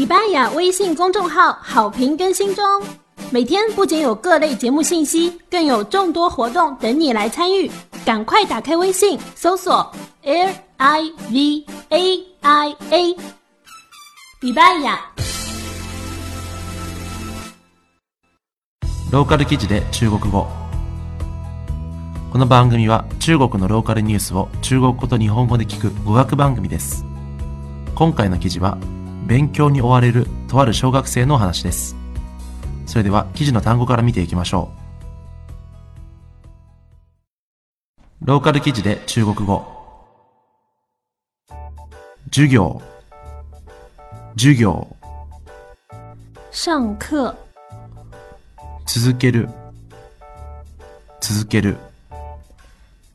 礼拜雅微信公众号好评更新中，每天不仅有各类节目信息，更有众多活动等你来参与。赶快打开微信，搜索 L I V A I A。礼拜雅。ローカル記事で中国語この番組は中国のローカルニュースを中国語と日本語で聞く語学番組です今回の記事は勉強に追われるとある小学生のお話です。それでは記事の単語から見ていきましょう。ローカル記事で中国語。授業。授業。上課。続ける。続ける。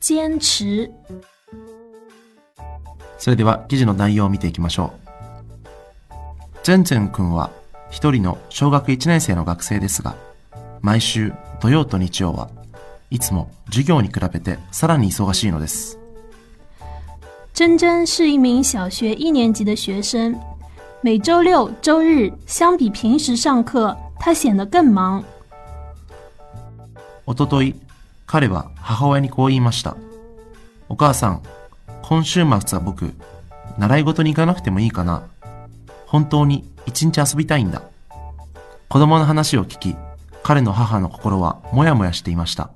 堅持。それでは記事の内容を見ていきましょう。ゼンゼン君は一人の小学1年生の学生ですが、毎週土曜と日曜はいつも授業に比べてさらに忙しいのです。珍珍是一名小学一年级的学生，每周六、周日相比平时上课，他显得更忙。おととい、彼は母親にこう言いました。お母さん、今週末は僕、習い事に行かなくてもいいかな本当に一日遊びたいんだ。子供の話を聞き、彼の母の心はもやもやしていました。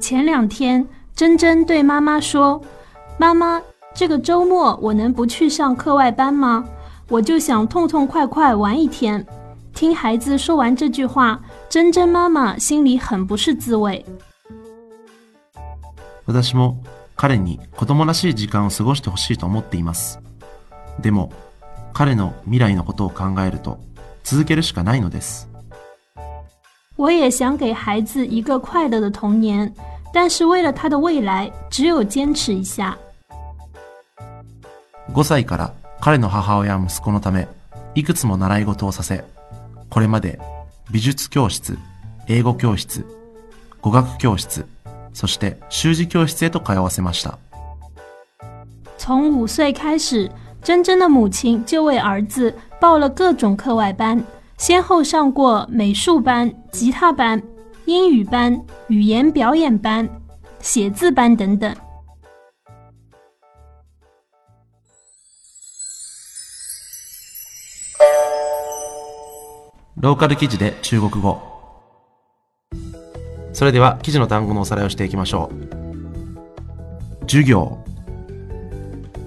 前两天，珍珍对妈妈说：“妈妈，这个周末我能不去上课外班吗？我就想痛痛快快玩一天。”听孩子说完这句话，珍珍妈妈心里很不是滋味。私も彼に子供らしい時間を過ごしてほしいと思っています。でも、彼の未来のことを考えると、続けるしかないのです。我也想给孩子一个快乐的童年，但是为了他的未来，只有坚持一下。5歳から彼の母親は息子のため、いくつも習い事をさせ、これまで美術教室、英語教室、語学教室、そして習字教室へと通わせました。从五岁开始，珍珍的母亲就为儿子报了各种课外班，先后上过美术班、吉他班、英语班、语言表演班、写字班等等。ローカル記事で中国語。それでは記事の単語のおさらいをしていきましょう。授業、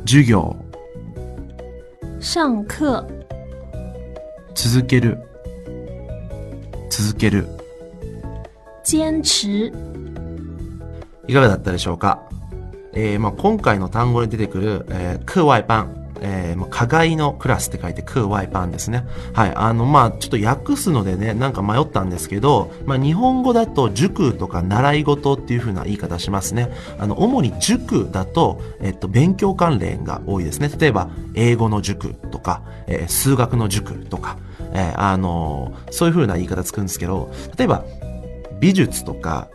授業、 上課、続ける、続ける。坚持、いかがだったでしょうか、えーまあ、今回の単語に出てくる、えー、課外班、えーまあ、課外のクラスって書いて課外班ですね。はい。あの、まあ、ちょっと訳すのでね、なんか迷ったんですけど、まあ、日本語だと塾とか習い事っていう風な言い方しますね。あの、主に塾だと、えっと、勉強関連が多いですね。例えば、英語の塾とか、えー数学の塾とか、えーあのそういう風な言い方つくんですけど、例えば、美術とか、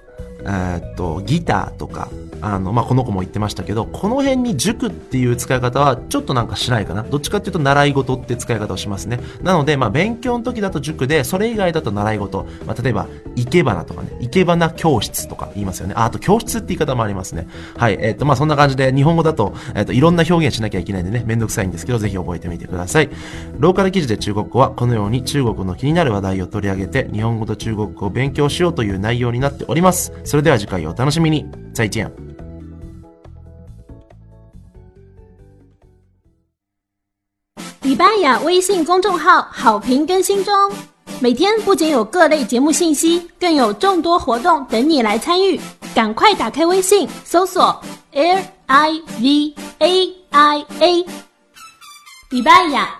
えーっと、ギターとか、あの、まあ、この子も言ってましたけど、この辺に塾っていう使い方はちょっとなんかしないかな。どっちかっていうと習い事って使い方をしますね。なので、まあ、勉強の時だと塾で、それ以外だと習い事。まあ、例えば、生け花とかね、生け花教室とか言いますよね。あ、あと教室って言い方もありますね。はい。えーっと、まあ、そんな感じで、日本語だと、えーっと、いろんな表現しなきゃいけないんでね、めんどくさいんですけど、ぜひ覚えてみてください。ローカル記事で中国語は、このように中国の気になる話題を取り上げて、日本語と中国語を勉強しようという内容になっております。それでは次回をお楽しみに。再见。礼拜雅微信公众号好评更新中，每天不仅有各类节目信息，更有众多活动等你来参与。赶快打开微信，搜索 L I V A I A。礼拜雅。